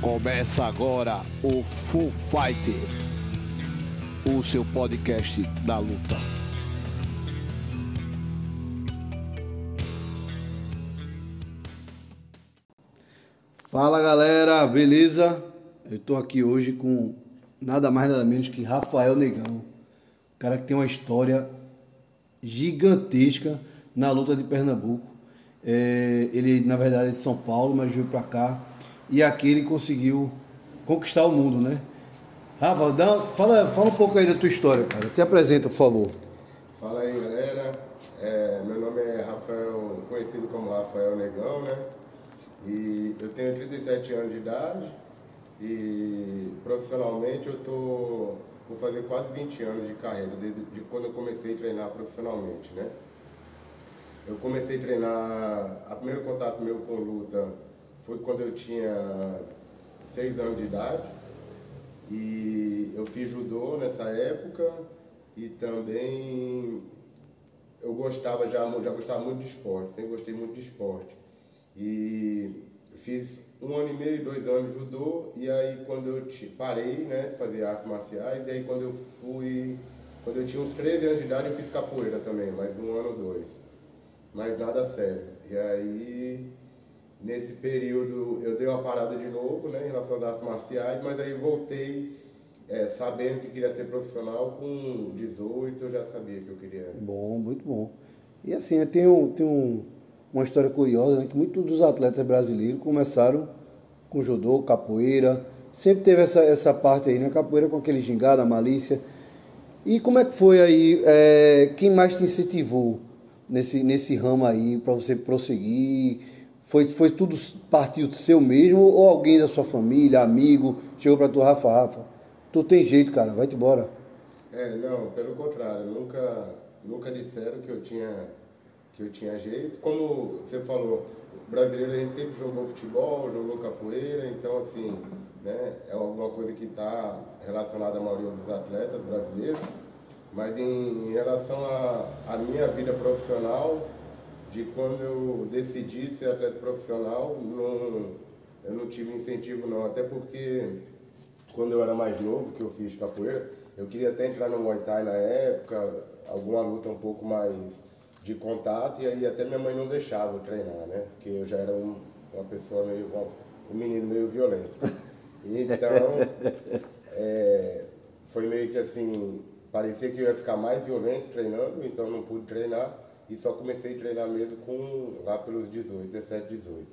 Começa agora o Full Fight, o seu podcast da luta. Fala galera, beleza? Eu tô aqui hoje com nada mais nada menos que Rafael Negão, um cara que tem uma história gigantesca na luta de Pernambuco. É, ele na verdade é de São Paulo, mas veio pra cá e aqui ele conseguiu conquistar o mundo, né? Rafa, dá, fala, fala um pouco aí da tua história, cara. Te apresenta, por favor. Fala aí, galera. É, meu nome é Rafael, conhecido como Rafael Negão, né? E eu tenho 37 anos de idade e profissionalmente eu tô vou fazer quase 20 anos de carreira desde de quando eu comecei a treinar profissionalmente, né? Eu comecei a treinar, a primeiro contato meu com luta foi quando eu tinha 6 anos de idade e eu fiz judô nessa época e também eu gostava já, já gostava muito de esporte, sempre gostei muito de esporte. E fiz um ano e meio, dois anos judô, e aí quando eu parei, né, de fazer artes marciais, e aí quando eu fui, quando eu tinha uns 13 anos de idade, eu fiz capoeira também, mais um ano ou dois. Mas nada sério. E aí, nesse período, eu dei uma parada de novo, né, em relação às artes marciais, mas aí voltei é, sabendo que queria ser profissional com 18, eu já sabia que eu queria. Bom, muito bom. E assim, um, tem um, uma história curiosa, né, que muitos dos atletas brasileiros começaram com judô, capoeira, sempre teve essa, essa parte aí, né, capoeira com aquele gingado, a malícia. E como é que foi aí, é, quem mais te incentivou nesse, nesse ramo aí para você prosseguir? Foi, foi tudo partiu do seu mesmo ou alguém da sua família, amigo, chegou para tu, Rafa, Rafa, tu tem jeito, cara, vai-te embora. É, não, pelo contrário, nunca, nunca disseram que eu tinha que eu tinha jeito. Como você falou, brasileiro a gente sempre jogou futebol, jogou capoeira, então assim, né, é alguma coisa que está relacionada à maioria dos atletas brasileiros. Mas em, em relação à minha vida profissional, de quando eu decidi ser atleta profissional, eu não tive incentivo não, até porque quando eu era mais novo, que eu fiz capoeira, eu queria até entrar no Muay Thai na época, alguma luta um pouco mais de contato, e aí até minha mãe não deixava eu treinar, né? Porque eu já era um, uma pessoa meio, um menino meio violento. Então, é, foi meio que assim, parecia que eu ia ficar mais violento treinando, então não pude treinar, e só comecei a treinar mesmo com, lá pelos 18, 17, 18.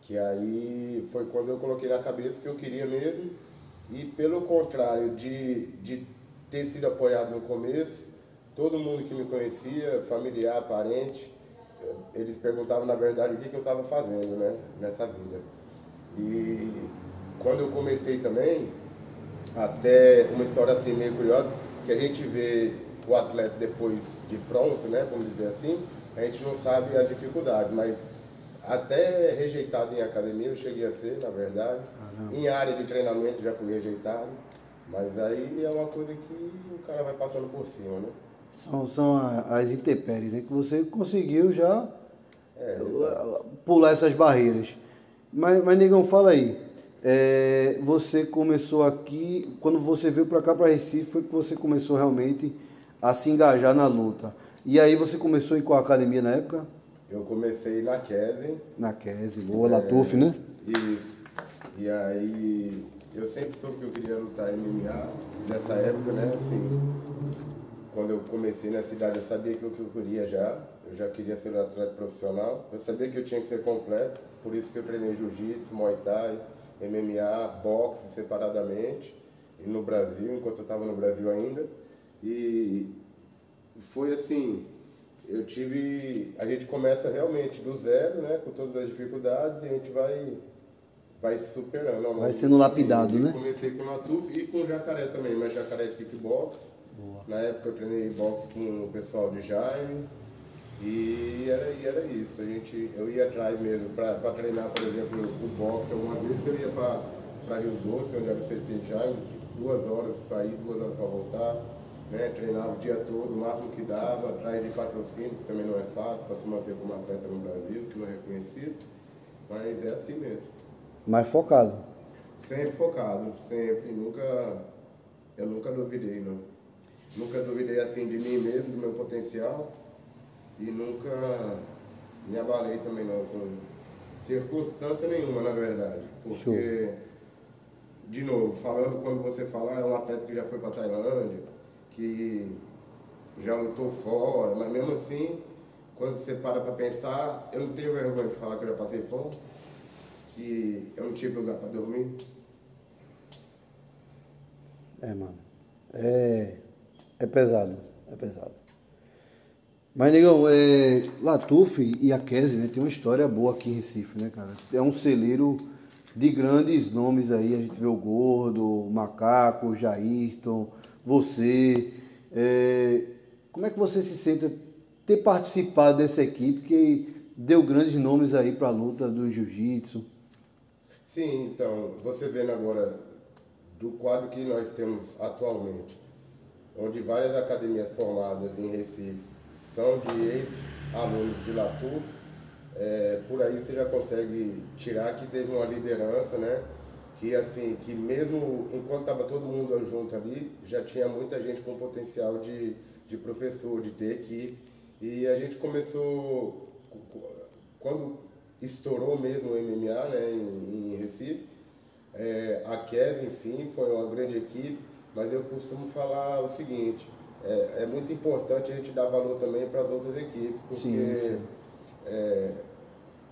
Que aí foi quando eu coloquei na cabeça que eu queria mesmo, e pelo contrário de, de ter sido apoiado no começo, todo mundo que me conhecia, familiar, parente, eles perguntavam na verdade o que, que eu estava fazendo né, nessa vida. E quando eu comecei também, até uma história assim meio curiosa, que a gente vê o atleta depois de pronto, né, vamos dizer assim, a gente não sabe as dificuldades, mas até rejeitado em academia eu cheguei a ser, na verdade. Em área de treinamento já fui rejeitado, mas aí é uma coisa que o cara vai passando por cima, né? São, são as intempéries, né? Que você conseguiu já É, pular essas barreiras. Mas, mas Negão, fala aí. É, você começou aqui, quando você veio para cá, para Recife, foi que você começou realmente a se engajar na luta. E aí você começou em qual academia na época? Eu comecei na Kesen, Na Kese, boa, Latuf, né? Isso. E aí eu sempre soube que eu queria lutar MMA nessa época, né? Assim, quando eu comecei na cidade eu sabia que o que eu queria já. Eu já queria ser um atleta profissional. Eu sabia que eu tinha que ser completo, por isso que eu treinei jiu-jitsu, muay thai, MMA, boxe separadamente. E no Brasil, enquanto eu estava no Brasil ainda. E foi assim, eu tive. A gente começa realmente do zero, né? Com todas as dificuldades, e a gente vai, vai se superando. Vai sendo do lapidado, né? Comecei com Natuf e com jacaré também, mas jacaré de kickbox. Na época eu treinei boxe com o pessoal de Jaime. E era, e era isso. A gente, eu ia atrás mesmo para treinar, por exemplo, o boxe. Alguma vez eu ia para Rio Doce, onde era o CT Jaime, duas horas para ir, duas horas para voltar. Né? Treinava o dia todo, o máximo que dava, atrás de patrocínio, que também não é fácil para se manter como atleta no Brasil, que não é reconhecido. Mas é assim mesmo. Mais focado. Sempre focado, sempre. Nunca, eu nunca duvidei, não. Nunca duvidei assim de mim mesmo, do meu potencial. E nunca me abalei também não, com circunstância nenhuma, na verdade. Porque, Show. de novo, falando quando você falar, é um atleta que já foi para Tailândia, que já lutou fora, mas mesmo assim, quando você para para pensar, eu não tenho vergonha de falar que eu já passei fome, que eu não tive lugar para dormir. É, mano. É, é pesado, é pesado. Mas, negão, é, Latuf e a Kese, né, tem uma história boa aqui em Recife, né, cara? É um celeiro de grandes nomes aí, a gente vê o Gordo, o Macaco, o Jairton, você. É, como é que você se sente ter participado dessa equipe que deu grandes nomes aí para a luta do jiu-jitsu? Sim, então, você vendo agora do quadro que nós temos atualmente, onde várias academias formadas em Recife são de ex-alunos de Latuf, é, por aí você já consegue tirar que teve uma liderança, né? Que assim, que mesmo enquanto estava todo mundo junto ali, já tinha muita gente com potencial de, de professor, de ter equipe. E a gente começou, quando estourou mesmo o MMA né, em, em Recife, é, a Kevin sim foi uma grande equipe, mas eu costumo falar o seguinte, é, é, muito importante a gente dar valor também para as outras equipes, porque sim, sim. É,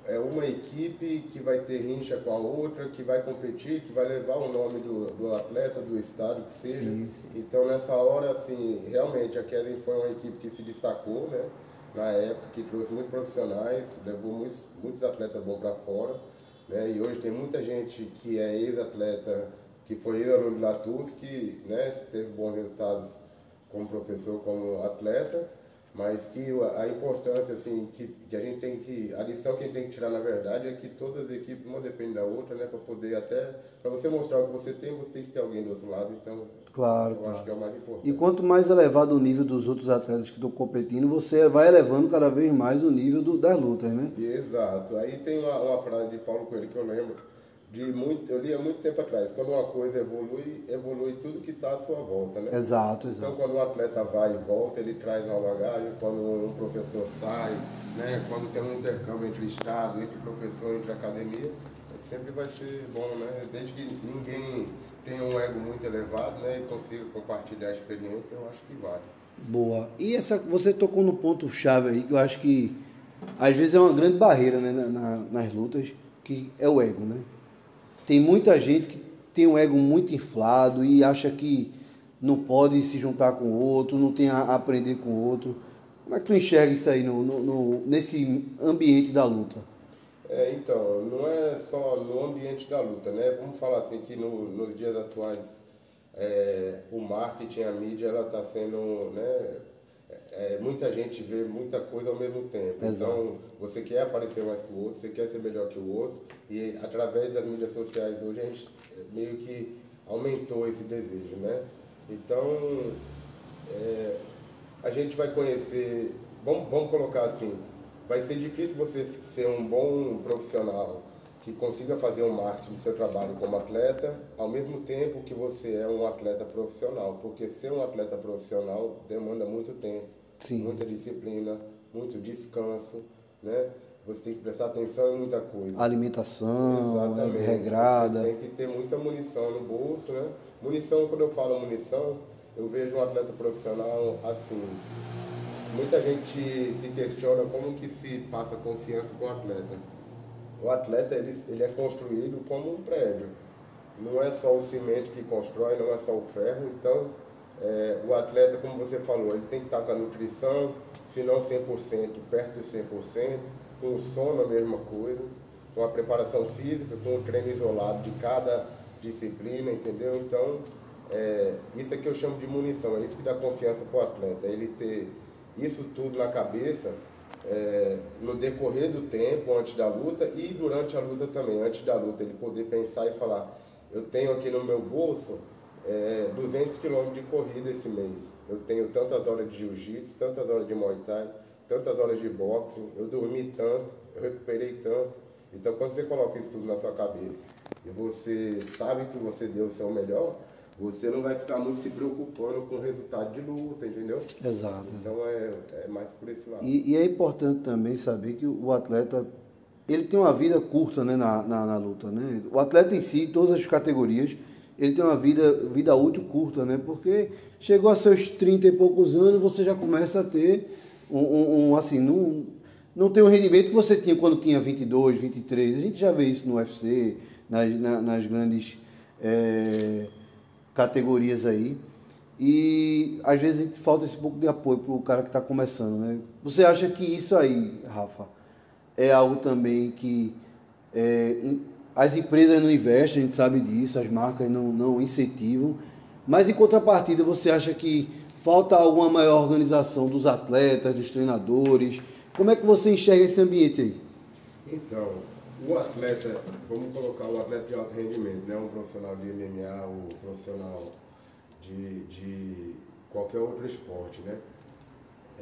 é, uma equipe que vai ter rincha com a outra, que vai competir, que vai levar o nome do, do atleta, do estado, que seja. Sim, então nessa hora, assim, realmente a Kellen foi uma equipe que se destacou, né? Na época, que trouxe muitos profissionais, levou muitos, muitos atletas bons para fora. Né? E hoje tem muita gente que é ex-atleta, que foi ex-aluno de Latuf, que né, teve bons resultados como professor, como atleta, mas que a importância assim que, que a gente tem que a lição que a gente tem que tirar na verdade é que todas as equipes uma depende da outra né para poder até para você mostrar o que você tem você tem que ter alguém do outro lado então claro eu claro. acho que é o mais importante. E quanto mais elevado o nível dos outros atletas que estão competindo você vai elevando cada vez mais o nível do, das lutas né? Exato. Aí tem uma, uma frase de Paulo Coelho que eu lembro de muito, eu li há muito tempo atrás, quando uma coisa evolui, evolui tudo que está à sua volta, né? Exato, exato. Então quando um atleta vai e volta, ele traz uma bagagem, quando um professor sai, né? quando tem um intercâmbio entre o Estado, entre o professor, entre a academia, sempre vai ser bom, né? Desde que ninguém tenha um ego muito elevado, né? E consiga compartilhar a experiência, eu acho que vale. Boa. E essa, você tocou no ponto chave aí, que eu acho que às vezes é uma grande barreira né, na, na, nas lutas, que é o ego, né? Tem muita gente que tem um ego muito inflado e acha que não pode se juntar com o outro, não tem a aprender com o outro. Como é que tu enxerga isso aí no, no, no nesse ambiente da luta? É, então, não é só no ambiente da luta, né? Vamos falar assim que no, nos dias atuais é, o marketing, a mídia, ela está sendo, né? É, muita gente vê muita coisa ao mesmo tempo. Exato. Então, você quer aparecer mais que o outro, você quer ser melhor que o outro, e através das mídias sociais hoje a gente meio que aumentou esse desejo, né? Então, é, a gente vai conhecer, vamos, vamos colocar assim, vai ser difícil você ser um bom profissional que consiga fazer um marketing do seu trabalho como atleta, ao mesmo tempo que você é um atleta profissional, porque ser um atleta profissional demanda muito tempo, Sim. muita disciplina, muito descanso, né? Você tem que prestar atenção em muita coisa. Alimentação, Exatamente. regrada. Você tem que ter muita munição no bolso, né? Munição, quando eu falo munição, eu vejo um atleta profissional assim. Muita gente se questiona como que se passa confiança com o atleta o atleta ele, ele é construído como um prédio. Não é só o cimento que constrói, não é só o ferro. Então, é, o atleta, como você falou, ele tem que estar com a nutrição, se não 100%, perto de 100%, com o sono a mesma coisa, com a preparação física, com o treino isolado de cada disciplina, entendeu? Então, é, isso é que eu chamo de munição, é isso que dá confiança para o atleta, ele ter isso tudo na cabeça é, no decorrer do tempo, antes da luta e durante a luta também, antes da luta, ele poder pensar e falar, eu tenho aqui no meu bolso é, 200 quilômetros de corrida esse mês, eu tenho tantas horas de jiu-jitsu, tantas horas de muay thai, tantas horas de boxe, eu dormi tanto, eu recuperei tanto. Então, quando você coloca isso tudo na sua cabeça e você sabe que você deu o seu melhor, você não vai ficar muito se preocupando com o resultado de luta, entendeu? Exato. Então é, é mais por esse lado. E, e, é importante também saber que o atleta ele tem uma vida curta né, na, na, na, luta. Né? O atleta em si, todas as categorias, ele tem uma vida, vida útil curta, né? Porque chegou a seus 30 e poucos anos, você já começa a ter um, um, um assim, não, não tem o rendimento que você tinha quando tinha 22, 23. A gente já vê isso no UFC, nas, na, nas grandes é, categorias aí. E às vezes falta esse pouco de apoio para o cara que está começando, né? Você acha que isso aí, Rafa, é algo também que é, as empresas não investem, a gente sabe disso, as marcas não, não incentivam, mas em contrapartida você acha que falta alguma maior organização dos atletas, dos treinadores? Como é que você enxerga esse ambiente aí? Então, o atleta, vamos colocar o atleta de alto rendimento, né? um profissional de MMA, um profissional de, de qualquer outro esporte, né?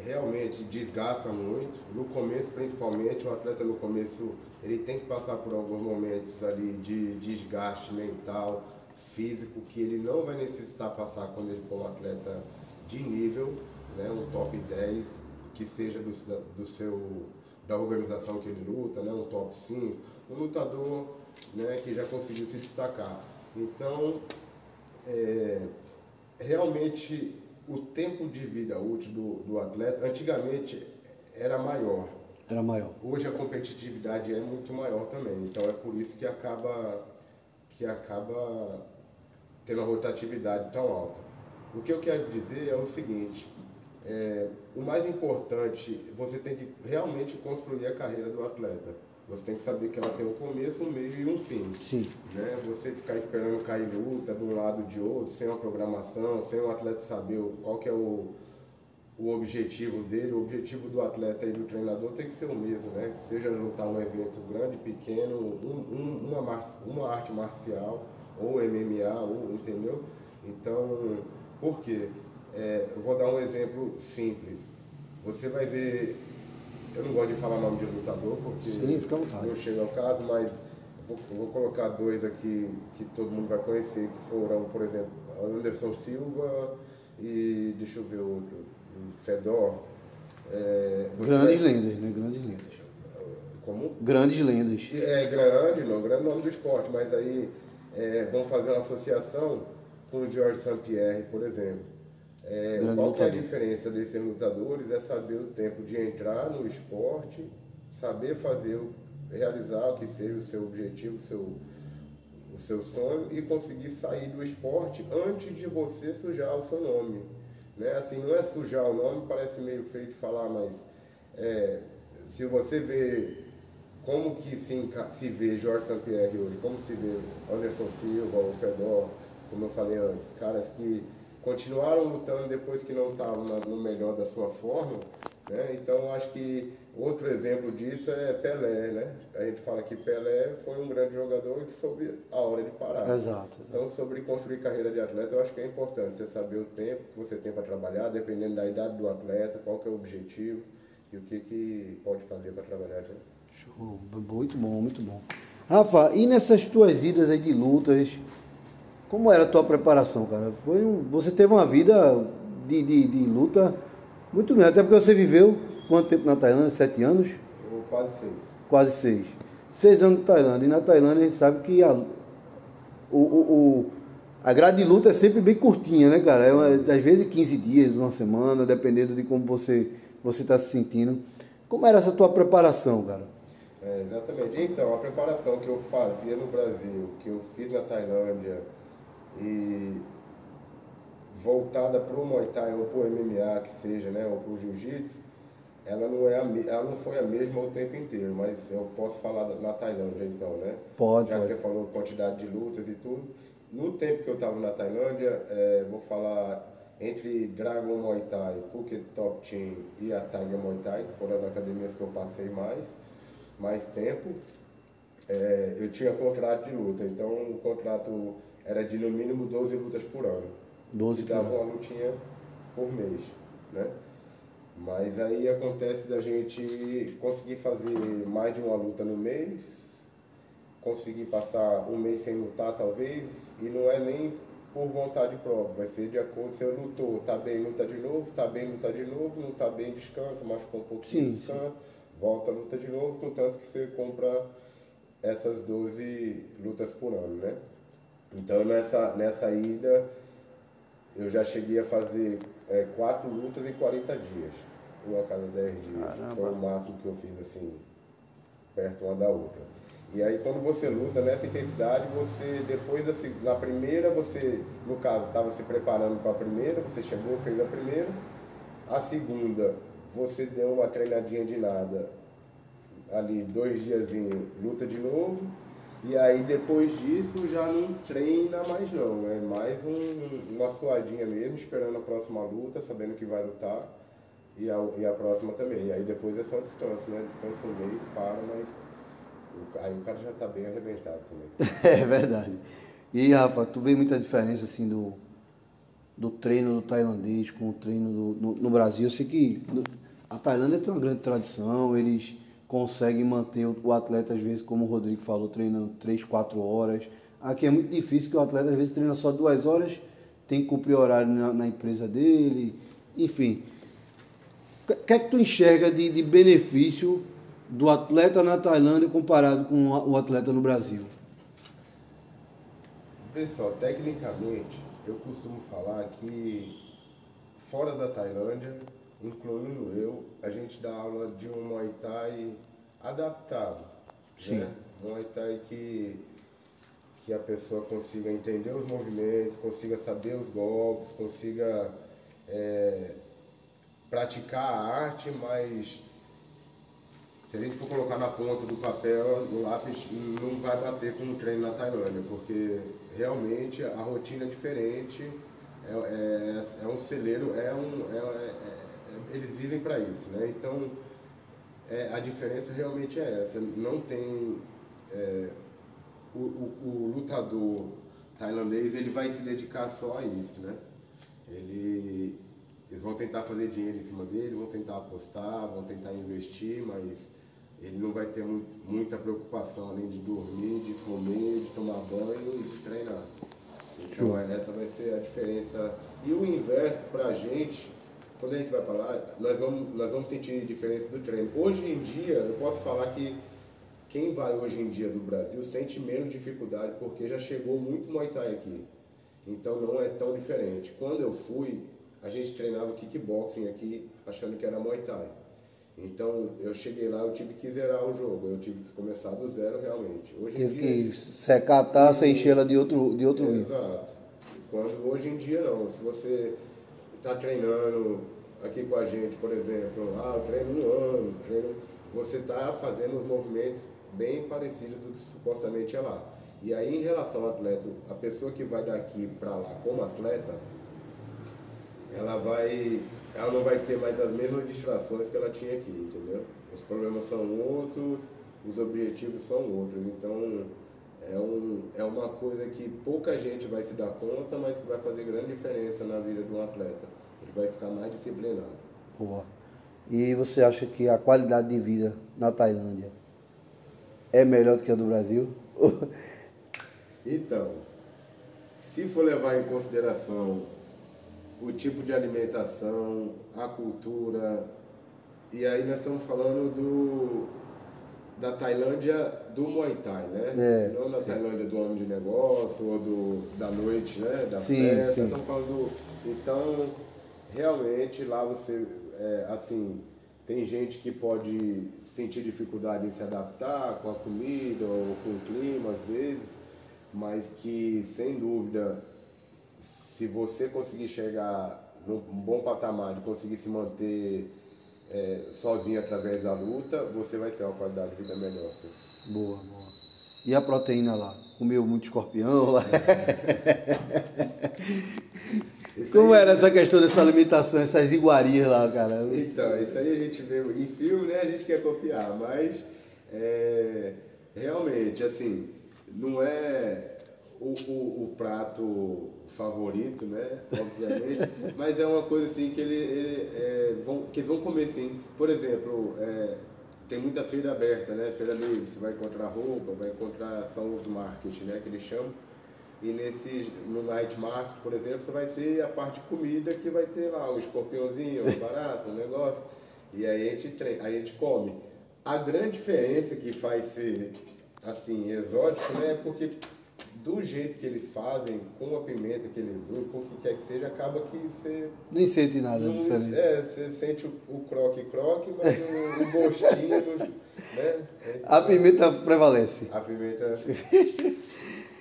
Realmente desgasta muito. No começo, principalmente, o atleta no começo ele tem que passar por alguns momentos ali de desgaste mental, físico, que ele não vai necessitar passar quando ele for um atleta de nível, né? um top 10, que seja do, do seu da organização que ele luta, né, um top 5, um lutador né, que já conseguiu se destacar. Então, é, realmente, o tempo de vida útil do, do atleta, antigamente, era maior. Era maior. Hoje a competitividade é muito maior também. Então, é por isso que acaba, que acaba tendo a rotatividade tão alta. O que eu quero dizer é o seguinte, é, o mais importante, você tem que realmente construir a carreira do atleta. Você tem que saber que ela tem um começo, um meio e um fim. Sim. Né? Você ficar esperando cair luta de um lado ou de outro, sem uma programação, sem o atleta saber qual que é o, o objetivo dele, o objetivo do atleta e do treinador tem que ser o mesmo, né? Seja lutar um evento grande, pequeno, um, um, uma, uma arte marcial, ou MMA, ou, entendeu? Então, por quê? É, eu vou dar um exemplo simples. Você vai ver, eu não gosto de falar nome de lutador, porque Sim, fica à vontade. não chega ao caso, mas vou, vou, colocar dois aqui que todo mundo vai conhecer, que foram, por exemplo, Anderson Silva e deixa eu ver outro, Fedor. É, Grandes lendas, né? Grandes lendas. Como? Grandes lendas. É grande, não, grande nome do esporte, mas aí é, vamos fazer uma associação com o George St. Pierre, por exemplo. É, qual que é a diferença desses lutadores? É saber o tempo de entrar no esporte, saber fazer, realizar o que seja o seu objetivo, o seu, o seu sonho e conseguir sair do esporte antes de você sujar o seu nome. Né? Assim, não é sujar o nome, parece meio feio de falar, mas é, se você vê como que se, se vê Jorge Sampierre hoje, como se vê Anderson Silva, o Fedor, como eu falei antes, caras que continuaram lutando depois que não estavam no melhor da sua forma. Né? Então, acho que outro exemplo disso é Pelé. Né? A gente fala que Pelé foi um grande jogador que soube a hora de parar. Exato, exato. Então, sobre construir carreira de atleta, eu acho que é importante você saber o tempo que você tem para trabalhar, dependendo da idade do atleta, qual que é o objetivo e o que, que pode fazer para trabalhar. Né? Show, muito bom, muito bom. Rafa, e nessas tuas idas aí de lutas, como era a tua preparação, cara? Foi um, você teve uma vida de, de, de luta muito grande, até porque você viveu quanto tempo na Tailândia? Sete anos? Quase seis. Quase seis. Seis anos na Tailândia. E na Tailândia a gente sabe que a, o, o, o, a grade de luta é sempre bem curtinha, né, cara? É uma, às vezes 15 dias, uma semana, dependendo de como você você está se sentindo. Como era essa tua preparação, cara? É, exatamente. Então, a preparação que eu fazia no Brasil, que eu fiz na Tailândia, e voltada para o Muay Thai ou para o MMA, que seja, né, ou para o Jiu-Jitsu, ela não, é a, ela não foi a mesma o tempo inteiro, mas eu posso falar na Tailândia então, né? Pode. Já pode. que você falou quantidade de lutas e tudo. No tempo que eu estava na Tailândia, é, vou falar entre Dragon Muay Thai, Phuket Top Team e a Tiger Muay Thai, que foram as academias que eu passei mais, mais tempo, é, eu tinha contrato de luta. Então o contrato era de no mínimo 12 lutas por ano. 12 que dava uma lutinha por mês, né? Mas aí acontece da gente conseguir fazer mais de uma luta no mês, conseguir passar um mês sem lutar, talvez, e não é nem por vontade própria, vai ser de acordo se eu lutou, tá bem, luta de novo, tá bem, luta de novo, não tá bem, descansa, machucou um pouquinho, sim, descansa, sim. volta, luta de novo, contanto que você compra essas 12 lutas por ano, né? Então nessa, nessa ida eu já cheguei a fazer é, quatro lutas em 40 dias, uma a cada 10 dias. Caramba. Foi o máximo que eu fiz assim, perto uma da outra. E aí quando você luta nessa intensidade, você depois da, da primeira, você, no caso, estava se preparando para a primeira, você chegou, fez a primeira. A segunda, você deu uma treinadinha de nada, ali dois diazinhos, luta de novo. E aí depois disso já não treina mais não, é mais um, uma suadinha mesmo, esperando a próxima luta, sabendo que vai lutar. E a, e a próxima também. E aí depois é só descanso, né? Descansa um mês, para, mas Aí o cara já está bem arrebentado também. é verdade. E Rafa, tu vê muita diferença assim do, do treino do tailandês com o treino do, no, no Brasil? Eu sei que a Tailândia tem uma grande tradição, eles conseguem manter o, atleta, às vezes, como o Rodrigo falou, treinando 3, 4 horas. Aqui é muito difícil que o atleta, às vezes, treina só duas horas, tem que cumprir horário na, na empresa dele, enfim. O que é que tu enxerga de, de benefício do atleta na Tailândia comparado com o atleta no Brasil? Pessoal, tecnicamente, eu costumo falar que fora da Tailândia, incluindo eu, a gente dá aula de um Muay Thai adaptado. Sim. Né? Muay Thai que, que a pessoa consiga entender os movimentos, consiga saber os golpes, consiga é, praticar a arte, mas se a gente for colocar na ponta do papel, no lápis, não vai bater com o treino na Tailândia, porque realmente a rotina é diferente, é, é, é um celeiro, é um, é, é, eles vivem para isso, né? Então, é, a diferença realmente é essa, não tem... O, o, o, lutador tailandês, ele vai se dedicar só a isso, né? Ele, eles vão tentar fazer dinheiro em cima dele, vão tentar apostar, vão tentar investir, mas ele não vai ter muita preocupação além de dormir, de comer, de tomar banho e de treinar. Então essa vai ser a diferença. E o inverso para a gente, quando a gente vai para lá, nós vamos, nós vamos sentir diferença do treino. Hoje em dia, eu posso falar que quem vai hoje em dia do Brasil sente menos dificuldade porque já chegou muito Muay Thai aqui. Então não é tão diferente. Quando eu fui, a gente treinava kickboxing aqui achando que era Muay Thai. Então eu cheguei lá, eu tive que zerar o jogo, eu tive que começar do zero realmente. Hoje Teve dia, que secar a taça e encher ela de outro, de outro vinho. Exato. Quando hoje em dia não, se você está treinando aqui com a gente, por exemplo, ah, eu treino um ano, treino, você está fazendo os movimentos bem parecidos do que supostamente é lá. E aí em relação ao atleta, a pessoa que vai daqui para lá como atleta, ela vai ela não vai ter mais as mesmas distrações que ela tinha aqui, entendeu? Os problemas são outros, os objetivos são outros. Então, é, um, é uma coisa que pouca gente vai se dar conta, mas que vai fazer grande diferença na vida de um atleta. Ele vai ficar mais disciplinado. Boa. E você acha que a qualidade de vida na Tailândia é melhor do que a do Brasil? então, se for levar em consideração o tipo de alimentação, a cultura. E aí nós estamos falando do, da Tailândia do Muay Thai, né? É, Não da sim. Tailândia do homem de negócio ou do, da noite, né? Da sim, festa. Sim. Estamos falando do, Então, realmente lá você, é, assim, tem gente que pode sentir dificuldade em se adaptar com a comida ou com o clima às vezes, mas que sem dúvida se você conseguir chegar num bom patamar de conseguir se manter é, sozinho através da luta, você vai ter uma qualidade de vida melhor. Sim. Boa, boa. E a proteína lá? Comeu muito escorpião lá? Como era essa questão dessa alimentação, essas iguarias lá, cara? Então, isso aí a gente vê em filme, né? A gente quer copiar, mas é, realmente, assim, não é o, o, o prato favorito, né? Obviamente. Mas é uma coisa assim que, ele, ele é, vão, que eles vão comer sim. Por exemplo, é, tem muita feira aberta, né? Feira livre, você vai encontrar roupa, vai encontrar são os market, né? Que eles chamam. E nesse, no night market, por exemplo, você vai ter a parte de comida que vai ter lá o escorpiãozinho, o barato, o negócio. E aí a gente, a gente come. A grande diferença que faz ser assim, exótico, né? É porque do jeito que eles fazem, com a pimenta que eles usam, com o que quer que seja, acaba que você. Nem sente nada não, diferente. É, você sente o, o croque-croque, mas o, o gostinho. né? É, a pimenta prevalece. A pimenta.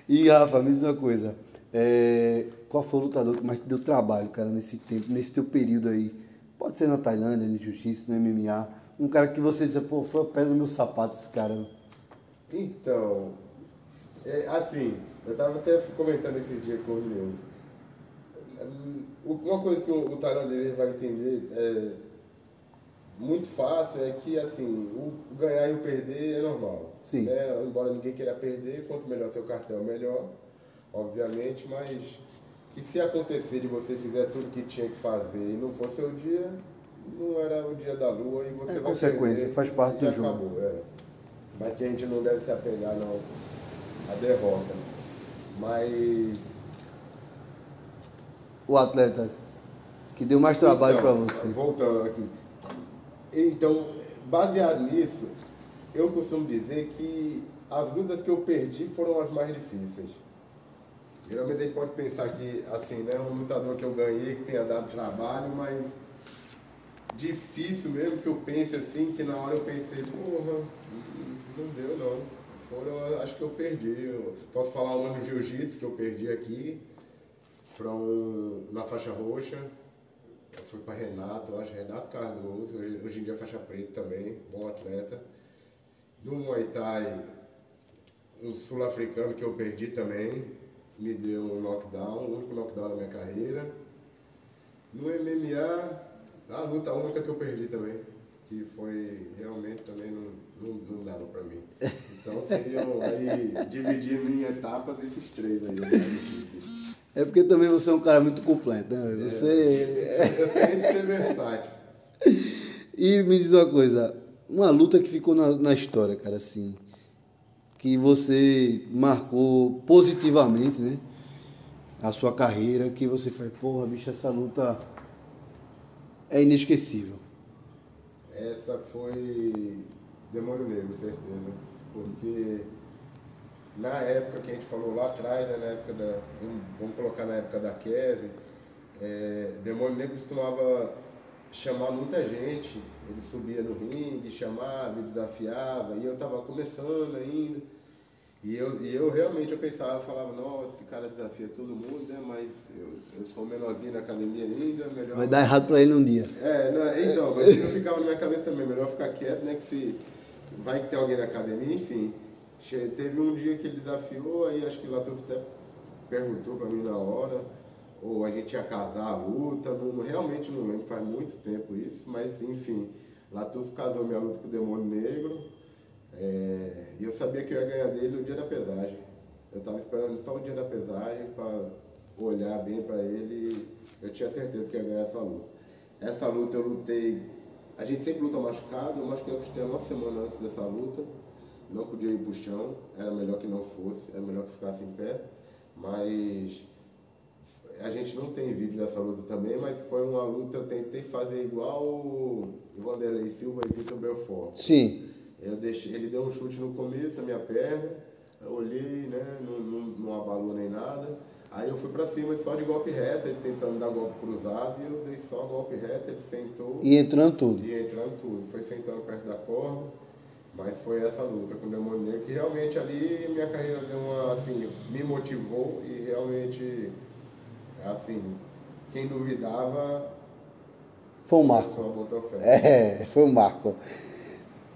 e Rafa, me diz uma coisa. É, qual foi o lutador que mais te deu trabalho, cara, nesse tempo, nesse teu período aí? Pode ser na Tailândia, no Jiu-Jitsu, no MMA. Um cara que você diz, pô, foi a pedra no meu sapato esse cara. Então, é, assim, eu estava até comentando esses dias com os meus. Uma coisa que o, o tailandês vai entender é muito fácil é que assim, o ganhar e o perder é normal. Sim. Né? Embora ninguém queira perder, quanto melhor seu cartel, melhor, obviamente, mas que se acontecer de você fizer tudo que tinha que fazer e não for seu dia, não era o dia da lua e você é vai consequência, perder, faz parte do jogo. Acabou, é. Mas que a gente não deve se apegar não à derrota. Mas o atleta que deu mais trabalho então, para você. Voltando aqui. Então, baseado nisso, eu costumo dizer que as lutas que eu perdi foram as mais difíceis. Geralmente a gente pode pensar que, assim, né, um lutador que eu ganhei, que tenha dado trabalho, mas difícil mesmo que eu pense assim, que na hora eu pensei, porra, não deu não. Foram, acho que eu perdi. Eu posso falar uma no jiu-jitsu que eu perdi aqui, para um, na faixa roxa. Fui para Renato, acho Renato Cardoso, hoje, hoje em dia faixa preta também, bom atleta. No Muay Thai, um sul-africano que eu perdi também, me deu um knockdown, o único knockdown da minha carreira. No MMA, a luta única que eu perdi também, que foi realmente também não, não, não dava para mim. Então seriam aí, dividindo em etapas esses três aí. Né? É porque também você é um cara muito completo, né? É, Você. É, eu tenho que ser versátil. E me diz uma coisa, uma luta que ficou na, na história, cara, assim, que você marcou positivamente, né? A sua carreira, que você faz, porra, bicho, essa luta é inesquecível. Essa foi Demônio Negro, certeza. Porque na época que a gente falou lá atrás, né, na época da. Vamos colocar na época da Kese, é, Demônio Negro costumava chamar muita gente. Ele subia no ringue, chamava, desafiava, e eu estava começando ainda. E eu, e eu realmente eu pensava, eu falava, nossa, esse cara desafia todo mundo, né? Mas eu, eu sou menorzinho na academia ainda, melhor. Vai dar errado pra ele um dia. É, não, então, mas isso ficava na minha cabeça também, melhor ficar quieto, né? Que se vai que tem alguém na academia, enfim. Teve um dia que ele desafiou, aí acho que o Latuf até perguntou pra mim na hora, ou a gente ia casar a luta, não, realmente não lembro, faz muito tempo isso, mas enfim, Latuf casou minha luta com o Demônio Negro, é, e eu sabia que eu ia ganhar dele no dia da pesagem. Eu estava esperando só o dia da pesagem para olhar bem para ele. Eu tinha certeza que ia ganhar essa luta. Essa luta eu lutei. A gente sempre luta machucado. Eu machuquei a costela uma semana antes dessa luta. Não podia ir pro chão. Era melhor que não fosse. Era melhor que ficasse em pé. Mas a gente não tem vídeo dessa luta também, mas foi uma luta, eu tentei fazer igual o Vanderlei Silva e Vitor Belfort. Sim. Eu deixei, ele deu um chute no começo, a minha perna, olhei, né, não, não, não abalou nem nada. Aí eu fui pra cima só de golpe reto, ele tentando dar golpe cruzado, e eu dei só golpe reto, ele sentou. E entrando tudo. E entrando tudo. Foi sentando perto da corda, mas foi essa luta com o Demônio Negro, que realmente ali minha carreira deu uma, assim, me motivou e realmente, assim, quem duvidava. Foi um marco. Fé. É, foi um marco.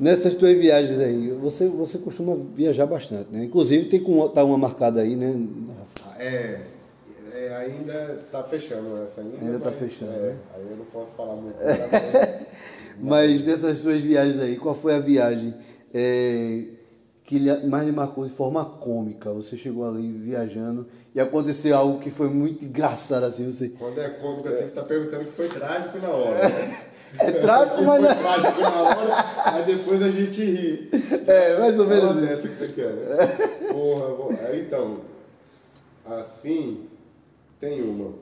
Nessas tuas viagens aí, você, você costuma viajar bastante, né? Inclusive tem com, tá uma marcada aí, né? É, é ainda tá fechando essa ainda. Ainda tá fechando, é, né? Aí eu não posso falar muito. mas dessas suas viagens aí, qual foi a viagem é, que mais lhe marcou de forma cômica? Você chegou ali viajando e aconteceu algo que foi muito engraçado assim, você... Quando é cômico assim, você tá perguntando que foi trágico na hora, né? É trágico, mas não. trágico na hora, aí depois a gente ri. É, mais ou menos isso. dessa que você quer, né? Porra, aí então, assim, tem uma.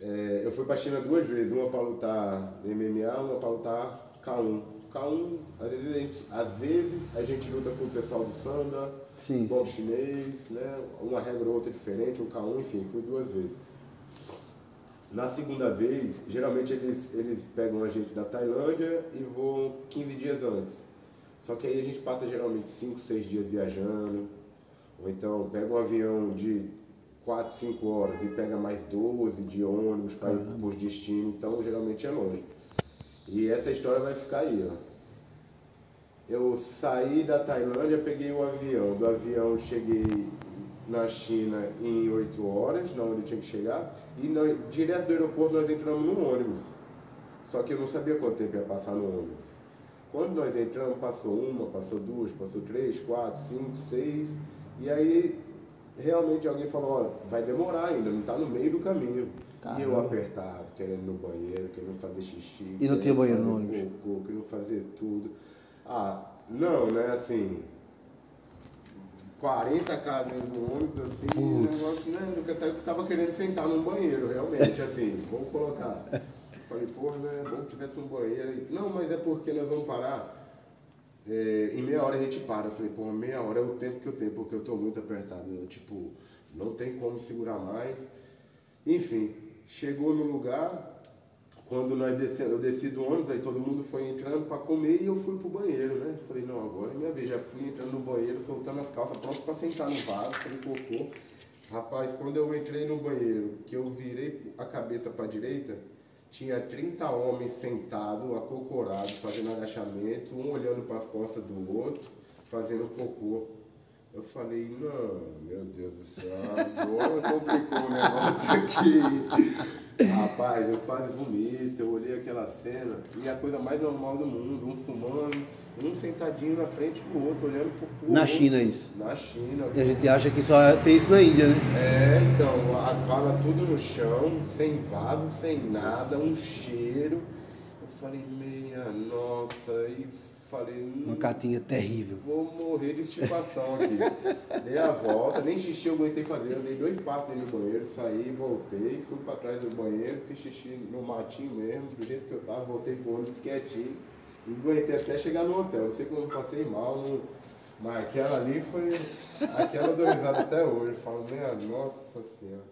É, eu fui pra China duas vezes, uma pra lutar MMA, uma pra lutar K1. K1, às vezes a gente, às vezes a gente luta com o pessoal do Sanda, Sim, bom chinês, né? Uma regra ou outra diferente, um K1, enfim, fui duas vezes. Na segunda vez, geralmente eles, eles pegam a gente da Tailândia e voam 15 dias antes. Só que aí a gente passa geralmente 5, 6 dias viajando. Ou então pega um avião de 4, 5 horas e pega mais 12 de ônibus para ir para os destinos. Então geralmente é longe. E essa história vai ficar aí, ó. Eu saí da Tailândia, peguei o avião. Do avião cheguei na China em 8 horas, na onde eu tinha que chegar. E direto do aeroporto nós entramos num ônibus. Só que eu não sabia quanto tempo ia passar no ônibus. Quando nós entramos, passou uma, passou duas, passou três, quatro, cinco, seis. E aí realmente alguém falou, olha, vai demorar ainda, não está no meio do caminho. E eu Caramba. apertado, querendo ir no banheiro, querendo fazer xixi. E não tinha querendo banheiro no fazer ônibus? cocô, querendo fazer tudo. Ah, não, né, assim... 40 caras dentro do ônibus, assim, Putz. negócio, né, eu tava- querendo sentar num banheiro, realmente, assim, vamos colocar. Falei, porra, né, bom que tivesse um banheiro aí. Não, mas é porque nós vamos parar. É, em meia hora a gente para. Eu falei, porra, meia hora é o tempo que eu tenho, porque eu tô muito apertado. Eu, tipo, não tem como segurar mais. Enfim, chegou no lugar, quando nós descemos, eu desci do ônibus, aí todo mundo foi entrando para comer e eu fui pro banheiro, né? Falei, não, agora é minha vez. Já fui entrando no banheiro, soltando as calças, pronto para sentar no vaso, falei, cocô. Rapaz, quando eu entrei no banheiro, que eu virei a cabeça para direita, tinha 30 homens sentados, acocorados, fazendo agachamento, um olhando para as costas do outro, fazendo cocô. Eu falei, não, meu Deus do céu, agora complicou o negócio aqui. Rapaz, eu quase vomito, eu olhei aquela cena e a coisa mais normal do mundo, um fumando, um sentadinho na frente do outro, olhando pro pro Na. China isso. Na China. E a gente acha que só tem isso na Índia, né? É, então, as valas tudo no chão, sem vaso, sem nada, um cheiro. Eu falei, meia nossa, e falei, Uma hum, catinha terrível. vou morrer de estimação aqui. dei a volta, nem xixi eu aguentei fazer, eu dei dois passos dentro do banheiro, saí, voltei, fui pra trás do banheiro, fiz xixi no matinho mesmo, do jeito que eu tava, voltei pro ônibus quietinho. E aguentei até chegar no hotel. Não sei como passei mal, não- mas aquela ali foi. Aquela eu dou risada até hoje. Eu falo, minha nossa senhora.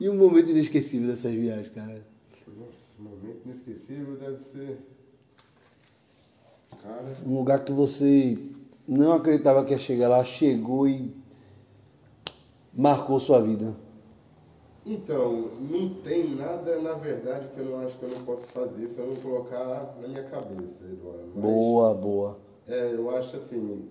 E um momento inesquecível dessas viagens, cara. Nossa, momento inesquecível deve ser. Cara, Um lugar que você não acreditava que ia chegar lá, chegou e marcou sua vida. então, não tem nada na verdade que eu não acho que eu não posso fazer se eu não colocar na minha cabeça, Eduardo. Mas, Boa, boa. É, eu acho assim,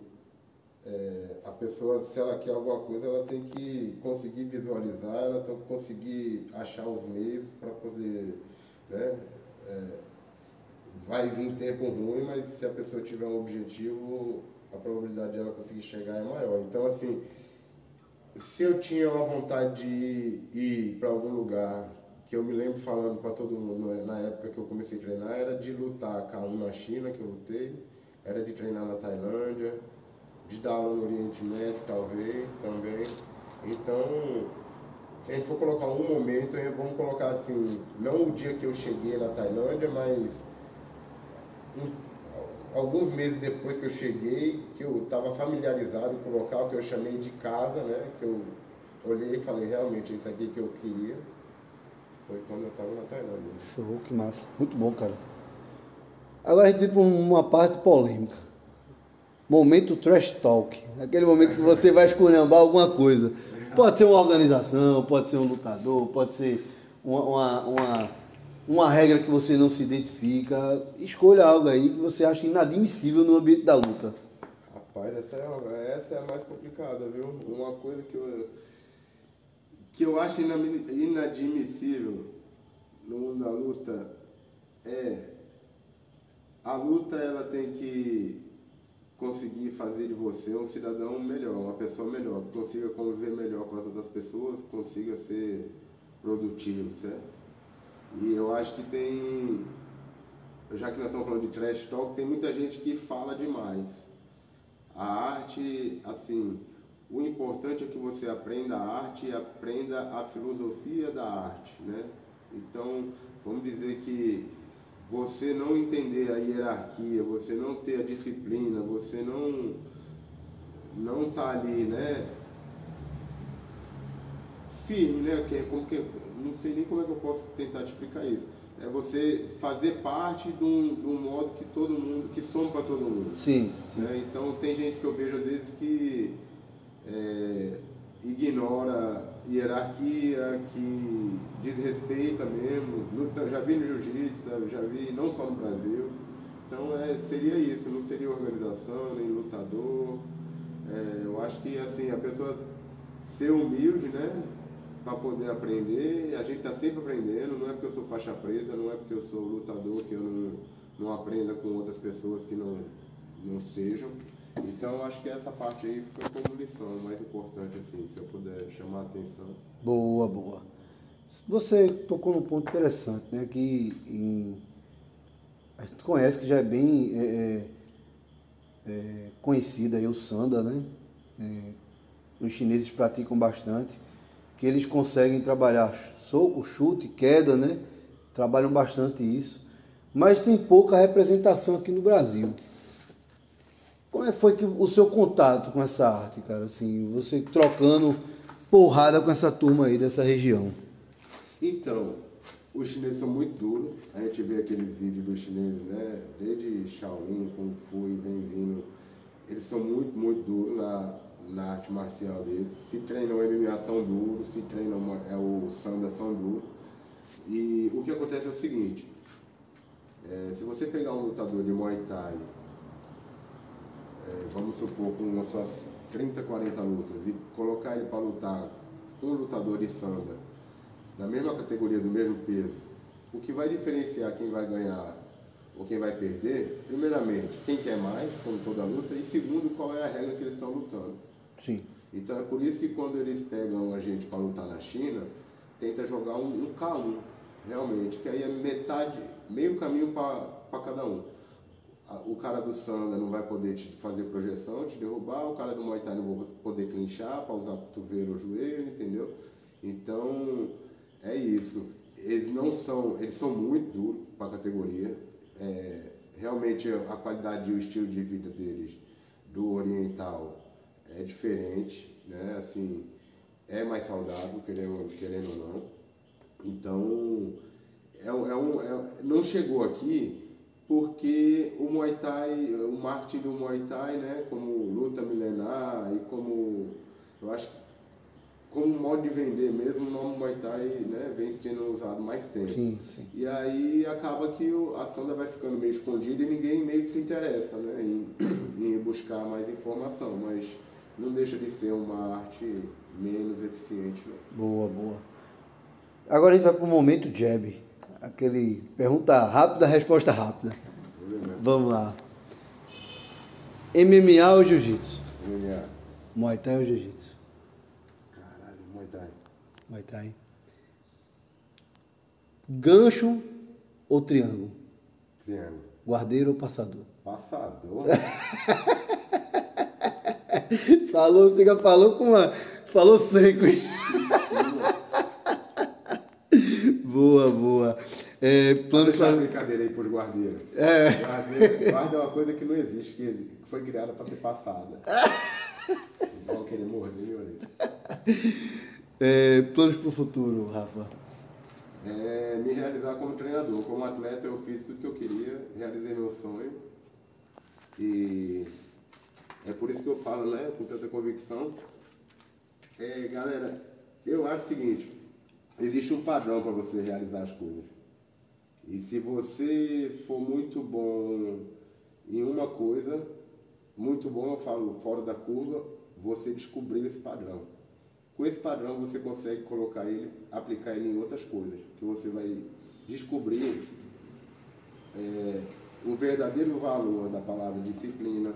é, a pessoa, se ela quer alguma coisa, ela tem que conseguir visualizar, ela tem que conseguir achar os meios para poder, né? é, vai vir tempo ruim, mas se a pessoa tiver um objetivo, a probabilidade de ela conseguir chegar é maior. Então, assim, se eu tinha uma vontade de ir para algum lugar, que eu me lembro falando para todo mundo né, na época que eu comecei a treinar, era de lutar K1 na China, que eu lutei, era de treinar na Tailândia, de dar aula no Oriente Médio, talvez, também. Então, se a gente for colocar um momento, vamos colocar assim, não o dia que eu cheguei na Tailândia, mas um- alguns meses depois que eu cheguei, que eu estava familiarizado com o local que eu chamei de casa, né? Que eu olhei e falei, realmente, é isso aqui que eu queria. Foi quando eu estava na Tailândia. Show, que massa. Muito bom, cara. Agora a gente vai para uma parte polêmica. Momento trash talk. Aquele momento que você vai esculhambar alguma coisa. Pode ser uma organização, pode ser um lutador, pode ser uma, uma, uma, uma regra que você não se identifica. Escolha algo aí que você acha inadmissível no ambiente da luta. Rapaz, essa é, essa é a mais complicada, viu? Uma coisa que eu, que eu acho inadmissível no mundo da luta é a luta ela tem que conseguir fazer de você um cidadão melhor, uma pessoa melhor, que consiga conviver melhor com as outras pessoas, consiga ser produtivo, certo? E eu acho que tem, já que nós estamos falando de trash talk, tem muita gente que fala demais. A arte, assim, o importante é que você aprenda a arte e aprenda a filosofia da arte, né? Então, vamos dizer que você não entender a hierarquia, você não ter a disciplina, você não não tá ali, né? Firme, né? Como que, não sei nem como é que eu posso tentar te explicar isso. É você fazer parte de um, de um modo que todo mundo, que soma para todo mundo. Sim, sim. Né? Então tem gente que eu vejo às vezes que é, ignora hierarquia, que desrespeita mesmo. Luta, já vi no jiu-jitsu, já vi não só no Brasil. Então é, seria isso, não seria organização, nem lutador. É, eu acho que assim, a pessoa ser humilde, né? Para poder aprender, a gente está sempre aprendendo, não é porque eu sou faixa preta, não é porque eu sou lutador que eu não, não aprenda com outras pessoas que não, não sejam. Então acho que essa parte aí fica como lição mais importante, assim, se eu puder chamar a atenção. Boa, boa. Você tocou num ponto interessante, né? Que em, a gente conhece que já é bem é, é, é conhecida aí o Sanda, né? É, os chineses praticam bastante, que eles conseguem trabalhar soco, chute, queda, né? Trabalham bastante isso, mas tem pouca representação aqui no Brasil. Como é foi que o seu contato com essa arte, cara? Assim, você trocando porrada com essa turma aí dessa região. Então, os chineses são muito duros. A gente vê aqueles vídeos dos chineses, né? Desde Shaolin, Kung Fu e vem vindo. Eles são muito, muito duros na, na arte marcial deles. Se treinam MMA são duros, se treinam é o Sanda são duros. E o que acontece é o seguinte, é, se você pegar um lutador de Muay Thai é, vamos supor, com umas suas 30, 40 lutas e colocar ele para lutar com um lutador de samba da mesma categoria, do mesmo peso, o que vai diferenciar quem vai ganhar ou quem vai perder, primeiramente, quem quer mais, como toda luta, e segundo, qual é a regra que eles estão lutando. Sim. Então é por isso que quando eles pegam a gente para lutar na China, tenta jogar um, um K1, realmente, que aí é metade, meio caminho para cada um o cara do Sanda não vai poder te fazer projeção, te derrubar, o cara do Muay Thai não vai poder clinchar para usar cotovelo ou joelho, entendeu? Então, é isso. Eles não são, eles são muito duros para a categoria. É, realmente a qualidade e o estilo de vida deles do oriental é diferente, né? Assim, é mais saudável, querendo, querendo ou não. Então, é, um, é um, é, não chegou aqui porque o Muay Thai, o marketing do Muay Thai, né, como luta milenar e como, eu acho que como modo de vender mesmo, o nome Muay Thai né, vem sendo usado mais tempo. Sim, sim. E aí acaba que a Sanda vai ficando meio escondida e ninguém meio que se interessa né, em, em buscar mais informação, mas não deixa de ser uma arte menos eficiente. Né? Boa, boa. Agora a gente vai para o momento jab aquele pergunta rápida, resposta rápida. Vamos lá. MMA ou Jiu-Jitsu? MMA. Muay Thai ou Jiu-Jitsu? Caralho, Muay Thai. Muay Thai. Gancho ou triângulo? Triângulo. Guardeiro ou passador? Passador? falou, você falou com uma. Falou seco, hein? Boa, boa. É, plano para brincadeira aí para os guardeiros. É. Guarda é uma coisa que não existe, que foi criada para ser passada. Vão querer morder meu orelha. É, planos para o futuro, Rafa? É, me realizar como treinador. Como atleta, eu fiz tudo que eu queria, realizei meu sonho. E é por isso que eu falo, né, com tanta convicção. É, galera, eu acho o seguinte: existe um padrão para você realizar as coisas. E se você for muito bom em uma coisa, muito bom, eu falo fora da curva, você descobriu esse padrão. Com esse padrão você consegue colocar ele, aplicar ele em outras coisas, que você vai descobrir é, o verdadeiro valor da palavra disciplina,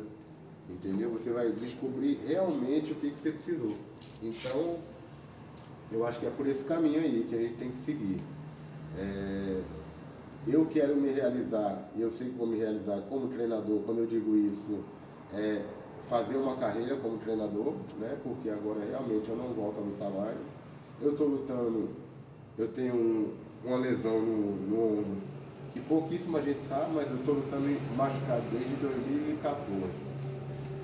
entendeu? Você vai descobrir realmente o que, que você precisou. Então, eu acho que é por esse caminho aí que a gente tem que seguir. É, eu quero me realizar, eu sei que vou me realizar como treinador, quando eu digo isso, é fazer uma carreira como treinador, né? Porque agora realmente eu não volto a lutar mais. Eu estou lutando, eu tenho um, uma lesão no, no ombro, que pouquíssima gente sabe, mas eu estou lutando machucado desde 2014,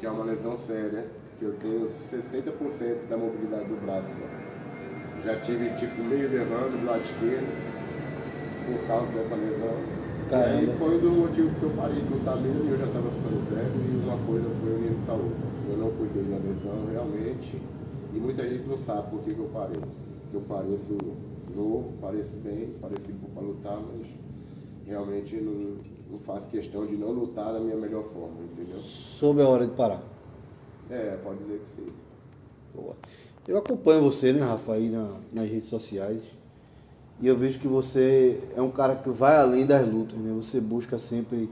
que é uma lesão séria, que eu tenho 60% da mobilidade do braço. Já tive tipo meio derrame do lado esquerdo, por causa dessa lesão. Caramba. E aí foi do motivo que eu parei de lutar mesmo e eu já estava ficando velho e uma coisa foi unindo com a outra. Eu não cuidei da lesão realmente e muita gente não sabe por que, que eu parei. Que eu pareço novo, pareço bem, pareço que vou para lutar, mas realmente não, não faço questão de não lutar da minha melhor forma, entendeu? Soube a hora de parar. É, pode dizer que sim. Boa. Eu acompanho você, né, Rafa, aí na, nas redes sociais. E eu vejo que você é um cara que vai além das lutas, né? Você busca sempre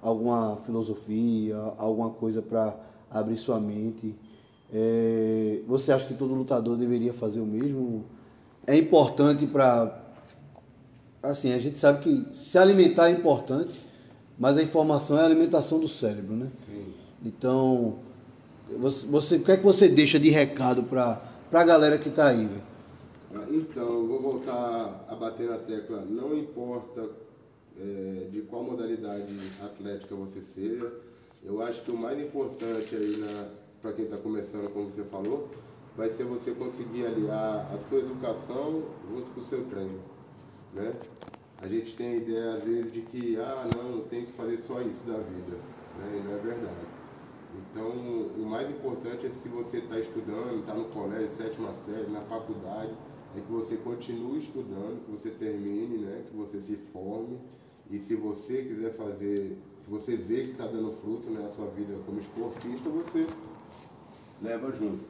alguma filosofia, alguma coisa para abrir sua mente. É... Você acha que todo lutador deveria fazer o mesmo? É importante para. Assim, a gente sabe que se alimentar é importante, mas a informação é a alimentação do cérebro, né? Sim. Então, você, você, o que é que você deixa de recado para a galera que está aí, velho? Então, vou voltar a bater na tecla. Não importa é, de qual modalidade atlética você seja, eu acho que o mais importante aí para quem está começando, como você falou, vai ser você conseguir aliar a sua educação junto com o seu treino. Né? A gente tem a ideia às vezes de que, ah, não, tem que fazer só isso da vida. Né? E não é verdade. Então, o mais importante é se você está estudando, está no colégio, sétima série, na faculdade, é que você continue estudando, que você termine, né, que você se forme. E se você quiser fazer, se você vê que está dando fruto na né, sua vida como esportista, você leva junto.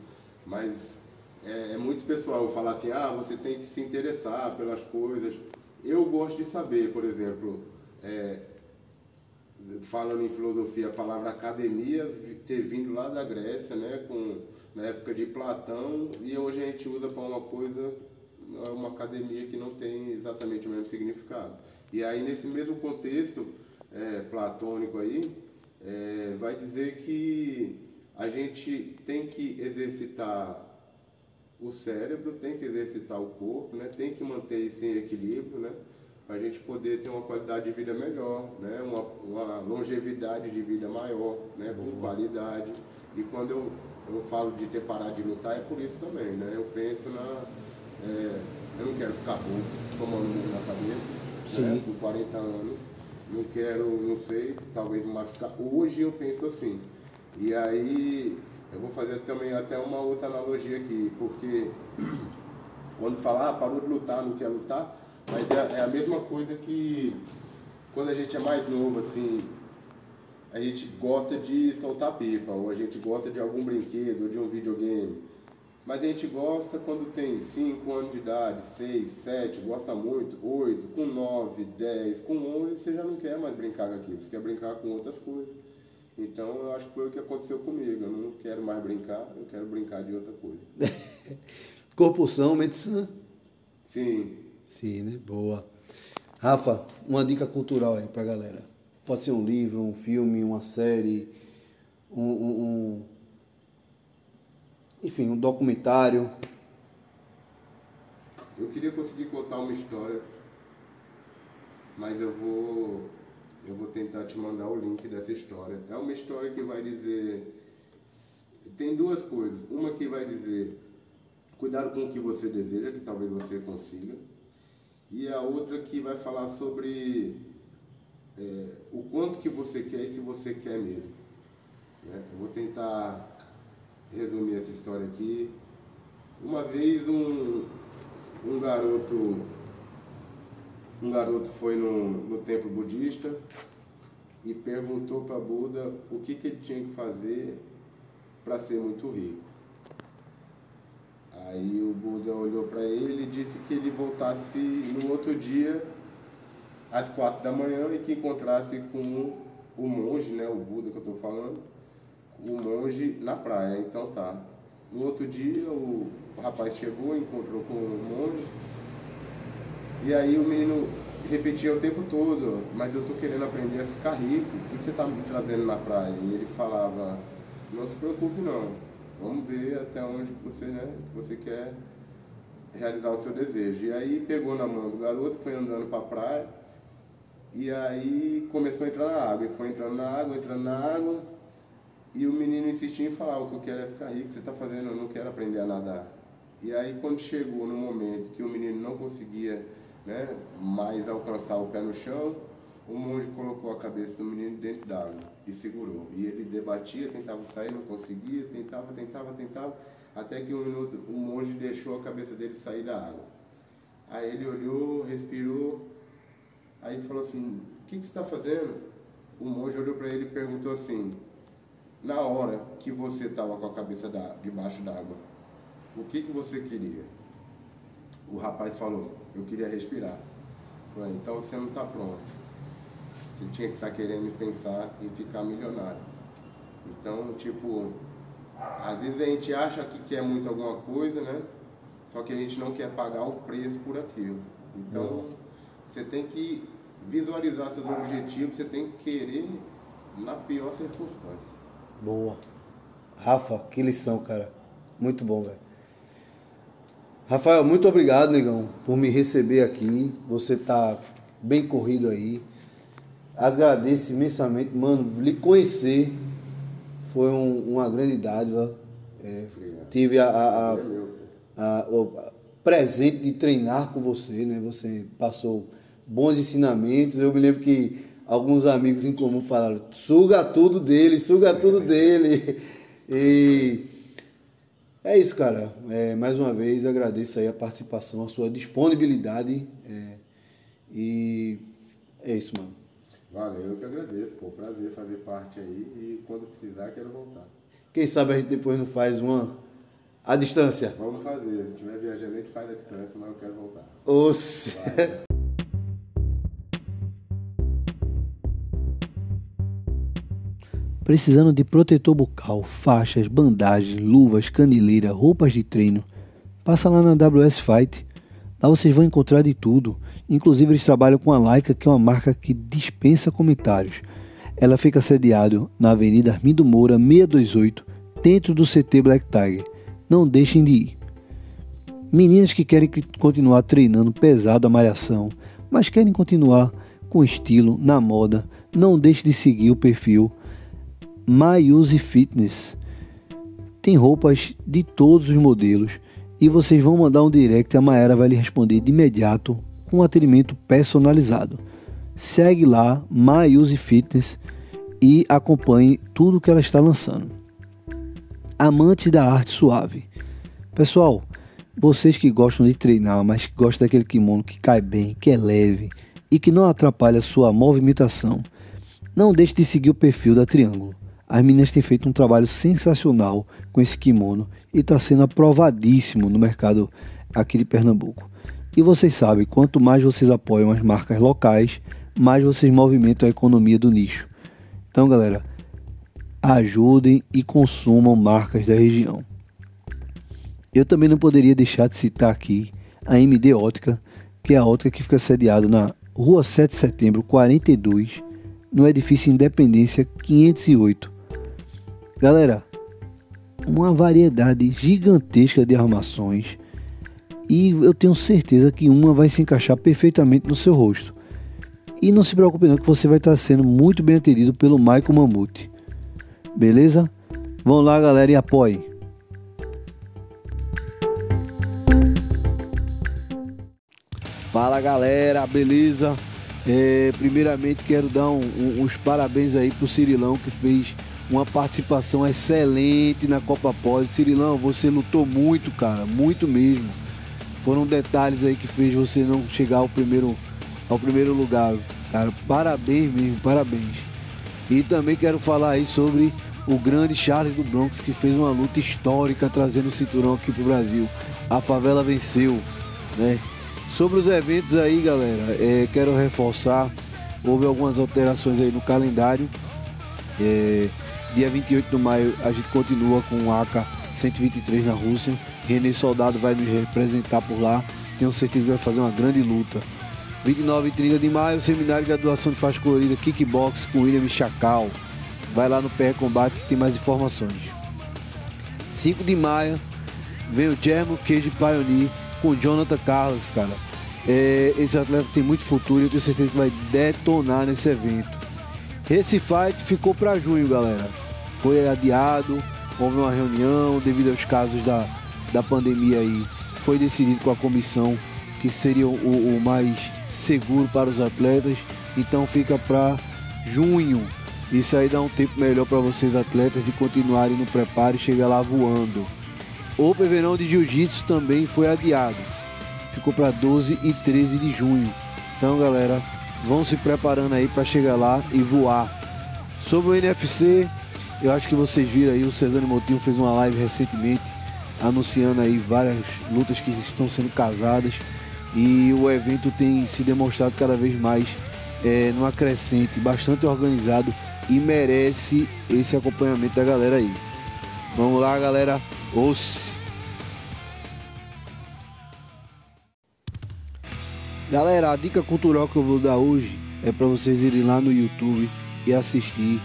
Mas é, é, muito pessoal falar assim, ah, você tem que se interessar pelas coisas. Eu gosto de saber, por exemplo, é, falando em filosofia, a palavra academia ter vindo lá da Grécia, né, com, na época de Platão, e hoje a gente usa para uma coisa uma academia que não tem exatamente o mesmo significado. E aí, nesse mesmo contexto é, platônico aí, é, vai dizer que a gente tem que exercitar o cérebro, tem que exercitar o corpo, né? tem que manter isso em equilíbrio, né? para a gente poder ter uma qualidade de vida melhor, né? uma, uma longevidade de vida maior, né? com uhum. qualidade. E quando eu, eu falo de ter parado de lutar, é por isso também. Né? Eu penso na é, eu não quero ficar bom tomando murro na cabeça, né, com 40 anos. Não quero, não sei, talvez me machucar. Hoje eu penso assim. E aí eu vou fazer também até uma outra analogia aqui, porque quando falar, ah, parou de lutar, não quer lutar, mas é, é, a mesma coisa que quando a gente é mais novo, assim, a gente gosta de soltar pipa, ou a gente gosta de algum brinquedo, ou de um videogame. Mas a gente gosta quando tem 5 anos de idade, 6, 7, gosta muito, 8, com 9, 10, com 11, você já não quer mais brincar com aquilo, você quer brincar com outras coisas. Então eu acho que foi o que aconteceu comigo. Eu não quero mais brincar, eu quero brincar de outra coisa. Corpo são, medicina? Sim. Sim, né? Boa. Rafa, uma dica cultural aí pra galera. Pode ser um livro, um filme, uma série, um, um enfim, um documentário. Eu queria conseguir contar uma história, mas eu vou eu vou tentar te mandar o link dessa história. É uma história que vai dizer tem duas coisas. Uma que vai dizer cuidado com o que você deseja, que talvez você consiga. E a outra que vai falar sobre é, o quanto que você quer e se você quer mesmo. Né? Eu vou tentar resumir essa história aqui. Uma vez um, um garoto um garoto foi no, no templo budista e perguntou para Buda o que, que ele tinha que fazer para ser muito rico. Aí o Buda olhou para ele e disse que ele voltasse no outro dia às quatro da manhã e que encontrasse com o monge, né, o Buda que eu estou falando, o monge na praia. Então tá. No outro dia o rapaz chegou, encontrou com o monge E aí o menino repetia o tempo todo, mas eu tô querendo aprender a ficar rico, o que você tá me trazendo na praia? E ele falava, não se preocupe não, vamos ver até onde você, né, você quer realizar o seu desejo. E aí pegou na mão do garoto, foi andando para a praia, e aí começou a entrar na água, e foi entrando na água, entrando na água, e o menino insistia em falar, o que eu quero é ficar rico, você está fazendo, eu não quero aprender a nadar. E aí quando chegou no momento que o menino não conseguia né, mais alcançar o pé no chão, o monge colocou a cabeça do menino dentro d'água e segurou. E ele debatia, tentava sair, não conseguia, tentava, tentava, tentava, até que um minuto o monge deixou a cabeça dele sair da água. Aí ele olhou, respirou, aí falou assim, o que, que você está fazendo? O monge olhou para ele e perguntou assim, na hora que você estava com a cabeça da, debaixo d'água, o que, que você queria? O rapaz falou, eu queria respirar. Falei, então você não está pronto. Você tinha que estar tá querendo pensar em ficar milionário. Então, tipo, às vezes a gente acha que quer muito alguma coisa, né? Só que a gente não quer pagar o preço por aquilo. Então, você tem que visualizar seus objetivos, você tem que querer na pior circunstância. Boa. Rafa, que lição, cara. Muito bom, velho. Rafael, muito obrigado, negão, por me receber aqui. Você tá bem corrido aí. Agradeço imensamente, mano. Lhe conhecer foi um, uma grande dádiva. É, tive a, a, a, o presente de treinar com você, né? Você passou bons ensinamentos. Eu me lembro que alguns amigos em comum falaram: suga tudo dele, suga tudo dele. E é isso, cara. É, mais uma vez agradeço aí a participação, a sua disponibilidade. É, e é isso, mano. Valeu, eu que agradeço, pô. Prazer fazer parte aí e quando precisar quero voltar. Quem sabe a gente depois não faz uma à distância. Vamos fazer. Se estiver viajando, a gente faz a distância, mas eu quero voltar. Oxe. Precisando de protetor bucal, faixas, bandagens, luvas, caneleira, roupas de treino? Passa lá na WS Fight. Lá vocês vão encontrar de tudo. Inclusive eles trabalham com a Leica, que é uma marca que dispensa comentários. Ela fica sediada na Avenida Armindo Moura 628, dentro do CT Black Tiger. Não deixem de ir. Meninas que querem continuar treinando pesado a malhação, mas querem continuar com estilo, na moda, não deixe de seguir o perfil My Use Fitness. Tem roupas de todos os modelos e vocês vão mandar um direct a Maera vai lhe responder de imediato com um atendimento personalizado. Segue lá My Use Fitness e acompanhe tudo que ela está lançando. Amante da arte suave. Pessoal, vocês que gostam de treinar, mas que gostam daquele kimono que cai bem, que é leve e que não atrapalha a sua movimentação, não deixe de seguir o perfil da Triângulo. As meninas têm feito um trabalho sensacional com esse kimono e está sendo aprovadíssimo no mercado aqui de Pernambuco. E vocês sabem, quanto mais vocês apoiam as marcas locais, mais vocês movimentam a economia do nicho. Então, galera, ajudem e consumam marcas da região. Eu também não poderia deixar de citar aqui a MD Ótica, que é a ótica que fica sediada na Rua 7 de Setembro 42, no edifício Independência 508, Galera, uma variedade gigantesca de armações e eu tenho certeza que uma vai se encaixar perfeitamente no seu rosto. E não se preocupe não que você vai estar sendo muito bem atendido pelo Michael Mamute. Beleza? Vão lá galera e apoiem. Fala galera, beleza? É, primeiramente quero dar um, um, uns parabéns aí pro Cirilão que fez uma participação excelente na Copa Pós. Cirilão, você lutou muito, cara, muito mesmo. Foram detalhes aí que fez você não chegar ao primeiro, ao primeiro lugar. Cara, parabéns mesmo, parabéns. E também quero falar aí sobre o grande Charles do Bronx que fez uma luta histórica trazendo o cinturão aqui pro Brasil. A favela venceu, né? Sobre os eventos aí, galera, é, quero reforçar, houve algumas alterações aí no calendário. É, Dia 28 de maio a gente continua com o AK 123 na Rússia. René Soldado vai nos representar por lá. tenho certeza que vai fazer uma grande luta. 29 e 30 de maio, seminário de graduação de faixa colorida Kickbox com William Chacal. Vai lá no PR Combate que tem mais informações. 5 de maio, vem o German Cage Pioneer com Jonathan Carlos, cara. É, esse atleta tem muito futuro e eu tenho certeza que vai detonar nesse evento. Esse fight ficou para junho, galera. Foi adiado, houve uma reunião devido aos casos da, da pandemia aí. Foi decidido com a comissão que seria o, o mais seguro para os atletas. Então fica para junho. Isso aí dá um tempo melhor para vocês atletas de continuarem no preparo e chegar lá voando. O Verão de Jiu-Jitsu também foi adiado. Ficou para 12 e 13 de junho. Então, galera, vão se preparando aí para chegar lá e voar. Sobre o NFC, eu acho que vocês viram aí, o Cesare Motinho fez uma live recentemente anunciando aí várias lutas que estão sendo casadas e o evento tem se demonstrado cada vez mais é, numa crescente, bastante organizado e merece esse acompanhamento da galera aí. Vamos lá, galera. Ouça. Galera, a dica cultural que eu vou dar hoje é para vocês irem lá no YouTube e assistir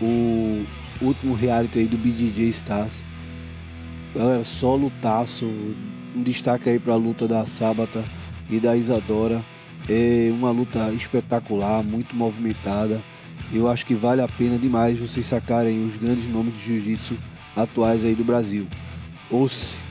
o último reality aí do BJJ Stars. Galera, só lutaço. Um destaque aí para a luta da Sábata e da Isadora. É uma luta espetacular, muito movimentada. Eu acho que vale a pena demais vocês sacarem os grandes nomes de jiu-jitsu atuais aí do Brasil. Ouça!